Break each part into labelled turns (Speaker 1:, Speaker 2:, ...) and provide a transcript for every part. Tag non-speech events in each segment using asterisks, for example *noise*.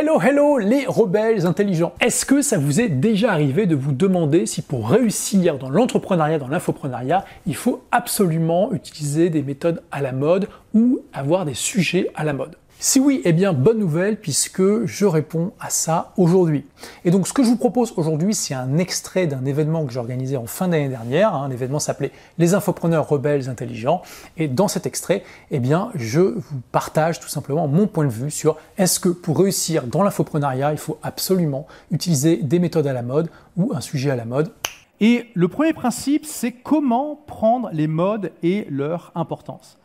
Speaker 1: Hello, hello, les rebelles intelligents. Est-ce que ça vous est déjà arrivé de vous demander si pour réussir dans l'entrepreneuriat, dans l'infoprenariat, il faut absolument utiliser des méthodes à la mode ou avoir des sujets à la mode? Si oui, eh bien bonne nouvelle puisque je réponds à ça aujourd'hui. Et donc ce que je vous propose aujourd'hui, c'est un extrait d'un événement que j'ai organisé en fin d'année dernière. Hein. Un événement s'appelait Les infopreneurs rebelles intelligents. Et dans cet extrait, eh bien je vous partage tout simplement mon point de vue sur est-ce que pour réussir dans l'infoprenariat, il faut absolument utiliser des méthodes à la mode ou un sujet à la mode.
Speaker 2: Et le premier principe, c'est comment prendre les modes et leur importance.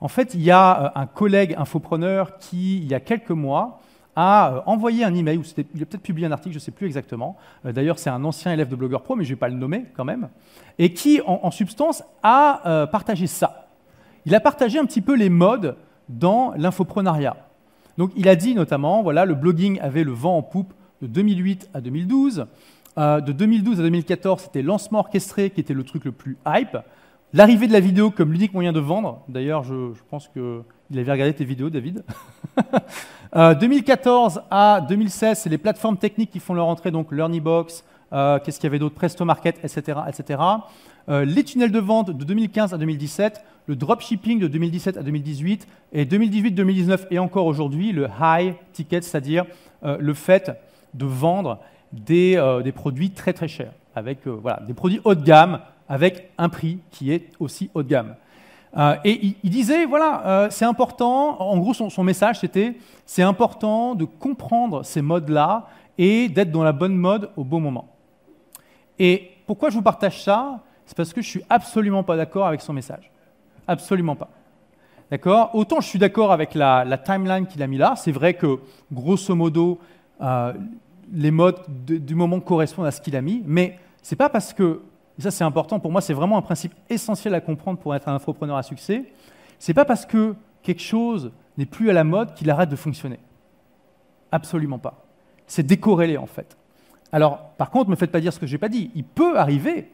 Speaker 2: En fait, il y a euh, un collègue infopreneur qui, il y a quelques mois, a euh, envoyé un email, ou il a peut-être publié un article, je ne sais plus exactement. Euh, d'ailleurs, c'est un ancien élève de Blogueur Pro, mais je ne vais pas le nommer quand même. Et qui, en, substance, a partagé ça. Il a partagé un petit peu les modes dans l'infoprenariat. Donc, il a dit notamment, voilà, le blogging avait le vent en poupe de 2008 à 2012. de 2012 à 2014, c'était lancement orchestré qui était le truc le plus hype. L'arrivée de la vidéo comme l'unique moyen de vendre. D'ailleurs, je, pense qu'il avait regardé tes vidéos, David. 2014 *laughs* euh, à 2016, c'est les plateformes techniques qui font leur entrée, donc LearnyBox, euh, qu'est-ce qu'il y avait d'autre, Presto Market, etc. etc. Euh, les tunnels de vente de 2015 à 2017, le dropshipping de 2017 à 2018, et 2018-2019 et encore aujourd'hui, le high ticket, c'est-à-dire le fait de vendre des, des, produits très très chers, avec voilà, des produits haut de gamme avec un prix qui est aussi haut de gamme. Euh, et il, disait, voilà, euh, c'est important, en gros son, message c'était, c'est important de comprendre ces modes-là et d'être dans la bonne mode au bon moment. Et pourquoi je vous partage ça? C'est parce que je suis absolument pas d'accord avec son message. Absolument pas. D'accord? Autant je suis d'accord avec la, timeline qu'il a mis là, c'est vrai que, grosso modo, euh, les modes du moment correspondent à ce qu'il a mis, mais c'est pas parce que et ça c'est important, pour moi c'est vraiment un principe essentiel à comprendre pour être un infopreneur à succès, c'est pas parce que quelque chose n'est plus à la mode qu'il arrête de fonctionner. Absolument pas. C'est décorrélé en fait. Alors, par contre, ne me faites pas dire ce que je n'ai pas dit. Il peut arriver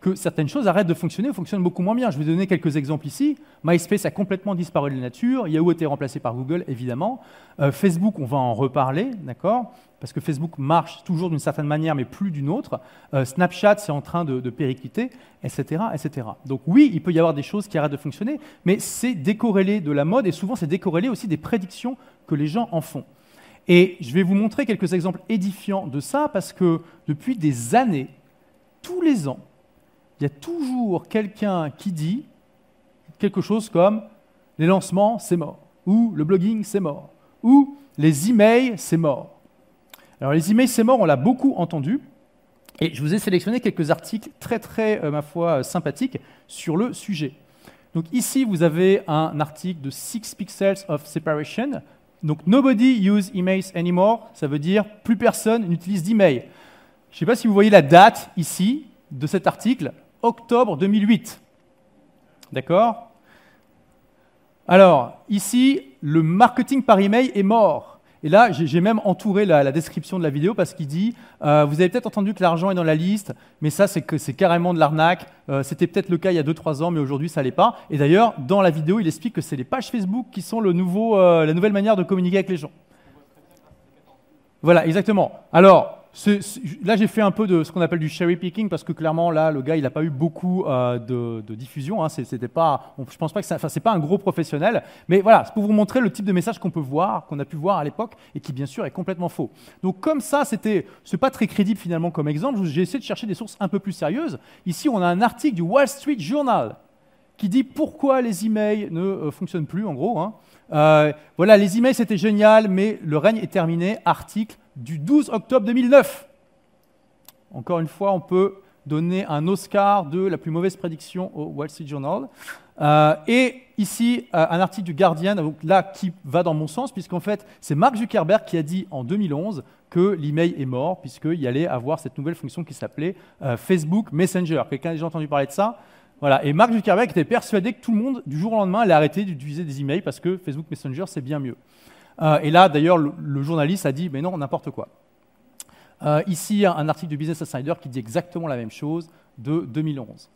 Speaker 2: que certaines choses arrêtent de fonctionner ou fonctionnent beaucoup moins bien. Je vais donner quelques exemples ici. MySpace a complètement disparu de la nature. Yahoo a été remplacé par Google, évidemment. Euh, Facebook, on va en reparler, d'accord? Parce que Facebook marche toujours d'une certaine manière, mais plus d'une autre. Euh, Snapchat, c'est en train de, de péricliter, etc., etc. Donc oui, il peut y avoir des choses qui arrêtent de fonctionner, mais c'est décorrélé de la mode et souvent c'est décorrélé aussi des prédictions que les gens en font. Et je vais vous montrer quelques exemples édifiants de ça parce que depuis des années, tous les ans, il y a toujours quelqu'un qui dit quelque chose comme les lancements, c'est mort, ou le blogging, c'est mort, ou les emails, c'est mort. Alors les emails, c'est mort, on l'a beaucoup entendu, et je vous ai sélectionné quelques articles très très, euh, ma foi, sympathiques sur le sujet. Donc ici, vous avez un article de 6 pixels of separation. Donc nobody use emails anymore, ça veut dire plus personne n'utilise d'email. Je ne sais pas si vous voyez la date ici de cet article octobre 2008. D'accord? Alors, ici, le marketing par email est mort. Et là, j'ai même entouré la, description de la vidéo parce qu'il dit euh, Vous avez peut-être entendu que l'argent est dans la liste, mais ça, c'est carrément de l'arnaque. Euh, c'était peut-être le cas il y a 2-3 ans, mais aujourd'hui, ça l'est pas. Et d'ailleurs, dans la vidéo, il explique que c'est les pages Facebook qui sont le nouveau, euh, la nouvelle manière de communiquer avec les gens. Voilà, exactement. Alors, là, j'ai fait un peu de ce qu'on appelle du cherry picking parce que clairement, là, le gars, il n'a pas eu beaucoup euh, de, diffusion. Hein. C'était pas, je pense pas que enfin, c'est pas un gros professionnel, mais voilà, c'est pour vous montrer le type de message qu'on peut voir, qu'on a pu voir à l'époque et qui, bien sûr, est complètement faux. Donc, comme ça, c'était, c'est pas très crédible finalement comme exemple. J'ai essayé de chercher des sources un peu plus sérieuses. Ici, on a un article du Wall Street Journal qui dit pourquoi les emails ne euh, fonctionnent plus, en gros. Hein. Euh, voilà, les emails c'était génial, mais le règne est terminé. Article du 12 octobre 2009. Encore une fois, on peut donner un Oscar de la plus mauvaise prédiction au Wall Street Journal. Euh, et ici, euh, un article du Guardian, donc là, qui va dans mon sens, puisqu'en fait, c'est Mark Zuckerberg qui a dit en 2011 que l'email est mort, puisqu'il allait avoir cette nouvelle fonction qui s'appelait euh, Facebook Messenger. Quelqu'un a déjà entendu parler de ça? Voilà. Et Mark Zuckerberg était persuadé que tout le monde, du jour au lendemain, allait arrêter d'utiliser des emails parce que Facebook Messenger, c'est bien mieux. Euh, et là, d'ailleurs, le, journaliste a dit, mais non, n'importe quoi. Euh, ici, un article du Business Insider qui dit exactement la même chose de 2011.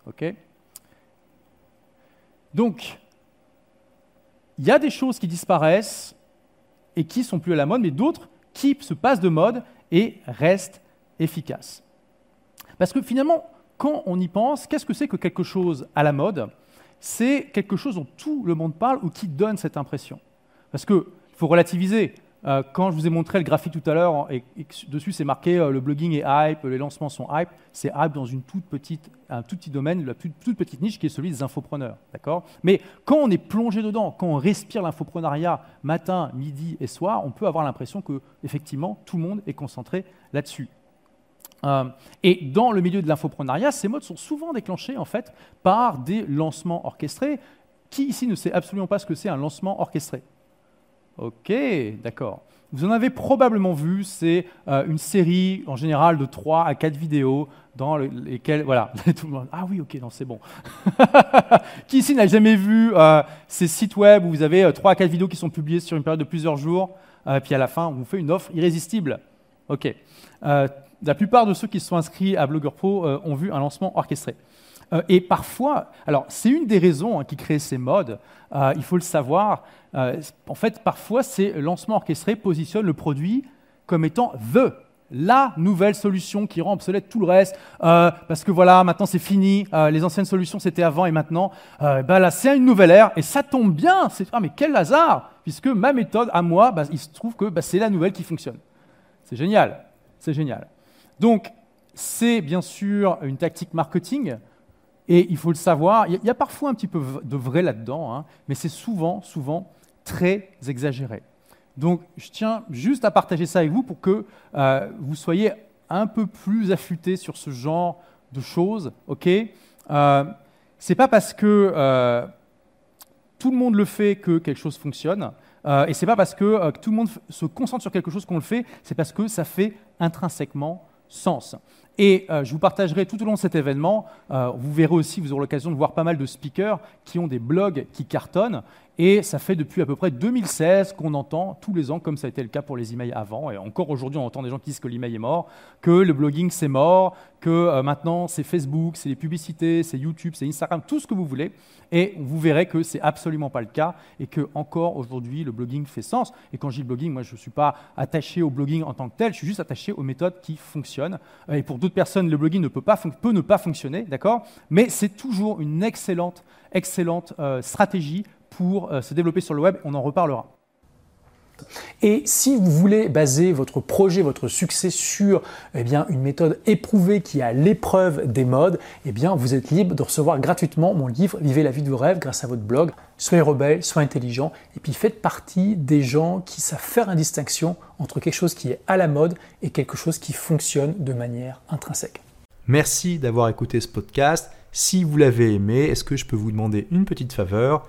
Speaker 2: Donc, il y a des choses qui disparaissent et qui sont plus à la mode, mais d'autres qui se passe de mode et reste efficace. Parce que finalement, quand on y pense, qu'est-ce que c'est que quelque chose à la mode? C'est quelque chose dont tout le monde parle ou qui donne cette impression. Parce qu'il faut relativiser. Euh, quand je vous ai montré le graphique tout à l'heure, et, dessus c'est marqué euh, le blogging est hype, les lancements sont hype, c'est hype dans une toute petite, un tout petit domaine, la toute petite niche qui est celui des infopreneurs. Mais quand on est plongé dedans, quand on respire l'infoprenariat matin, midi et soir, on peut avoir l'impression que effectivement tout le monde est concentré là-dessus. Euh, et dans le milieu de l'infoprenariat, ces modes sont souvent déclenchés en fait par des lancements orchestrés. Qui ici ne sait absolument pas ce que c'est un lancement orchestré? Ok, d'accord. Vous en avez probablement vu, c'est euh, une série en général de 3 à 4 vidéos dans lesquelles, voilà, *laughs* tout le monde, ah oui, ok, non, c'est bon. *laughs* qui ici n'a jamais vu euh, ces sites web où vous avez 3 à 4 vidéos qui sont publiées sur une période de plusieurs jours, et puis à la fin, on vous fait une offre irrésistible Ok la plupart de ceux qui se sont inscrits à Blogger Pro euh, ont vu un lancement orchestré. Euh, et parfois, alors c'est une des raisons hein, qui crée ces modes, euh, il faut le savoir. en fait, parfois, ces lancements orchestrés positionnent le produit comme étant the, la nouvelle solution qui rend obsolète tout le reste, parce que voilà, maintenant c'est fini, les anciennes solutions c'était avant et maintenant, bah là c'est une nouvelle ère, et ça tombe bien, c'est ah mais quel hasard, puisque ma méthode à moi, bah, il se trouve que bah, c'est la nouvelle qui fonctionne. C'est génial, c'est génial. Donc, c'est bien sûr une tactique marketing, et il faut le savoir, il y, a parfois un petit peu de vrai là-dedans, hein, mais c'est souvent, souvent très exagéré. Donc, je tiens juste à partager ça avec vous pour que euh, vous soyez un peu plus affûtés sur ce genre de choses. Ok? Euh, C'est pas parce que euh, tout le monde le fait que quelque chose fonctionne. Euh, et c'est pas parce que tout le monde se concentre sur quelque chose qu'on le fait, c'est parce que ça fait intrinsèquement sens. Et euh, je vous partagerai tout au long de cet événement, euh, vous verrez aussi, vous aurez l'occasion de voir pas mal de speakers qui ont des blogs qui cartonnent. Et ça fait depuis à peu près 2016 qu'on entend tous les ans, comme ça a été le cas pour les emails avant, et encore aujourd'hui on entend des gens qui disent que l'email est mort, que le blogging c'est mort, que euh, maintenant c'est Facebook, c'est les publicités, c'est YouTube, c'est Instagram, tout ce que vous voulez. Et vous verrez que c'est absolument pas le cas et que encore aujourd'hui le blogging fait sens. Et quand je dis blogging, moi je ne suis pas attaché au blogging en tant que tel, je suis juste attaché aux méthodes qui fonctionnent. Et pour d'autres personnes, le blogging ne peut, pas peut ne pas fonctionner, d'accord? Mais c'est toujours une excellente, excellente euh, stratégie pour euh, se développer sur le web. On en reparlera.
Speaker 1: Et si vous voulez baser votre projet, votre succès sur eh une méthode éprouvée qui a l'épreuve des modes, eh bien, vous êtes libre de recevoir gratuitement mon livre Vivez la vie de vos rêves grâce à votre blog. Soyez rebelle, soyez intelligent, et puis faites partie des gens qui savent faire une distinction entre quelque chose qui est à la mode et quelque chose qui fonctionne de manière intrinsèque.
Speaker 3: Merci d'avoir écouté ce podcast. Si vous l'avez aimé, est-ce que je peux vous demander une petite faveur?